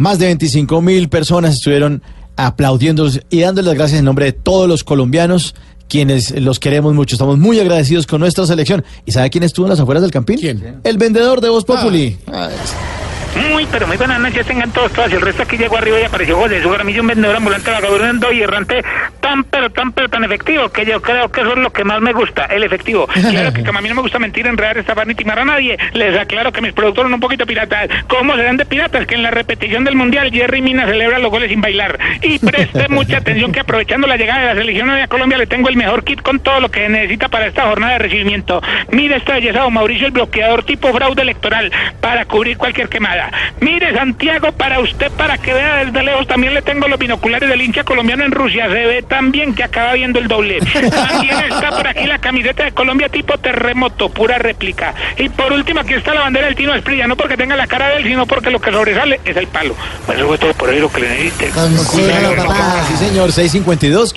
Más de 25 mil personas estuvieron aplaudiéndolos y dándoles las gracias en nombre de todos los colombianos, quienes los queremos mucho. Estamos muy agradecidos con nuestra selección. ¿Y sabe quién estuvo en las afueras del Campín? ¿Quién? El vendedor de Voz Populi. Ah, Muy, pero muy buenas noches tengan todos, todas. El resto aquí llegó arriba y apareció José. Su gramillo, un vendedor ambulante, vagabundo y errante tan, pero tan, pero tan efectivo que yo creo que eso es lo que más me gusta, el efectivo. Claro que como a mí no me gusta mentir, enredar, estafar ni timar a nadie, les aclaro que mis productos son un poquito piratas. ¿Cómo serán de piratas? Que en la repetición del Mundial Jerry Mina celebra los goles sin bailar. Y preste mucha atención que aprovechando la llegada de la selección a Colombia le tengo el mejor kit con todo lo que necesita para esta jornada de recibimiento. Mire esta belleza, don Mauricio, el bloqueador tipo fraude electoral para cubrir cualquier quemada. Mire, Santiago, para usted, para que vea desde lejos, también le tengo los binoculares del hincha colombiano en Rusia. Se ve tan bien que acaba viendo el doble. También está por aquí la camiseta de Colombia tipo terremoto, pura réplica. Y por último, aquí está la bandera del Tino Esprilla, no porque tenga la cara de él, sino porque lo que sobresale es el palo. Pues eso fue todo por ahí lo que le necesite. Sí, señor, 652.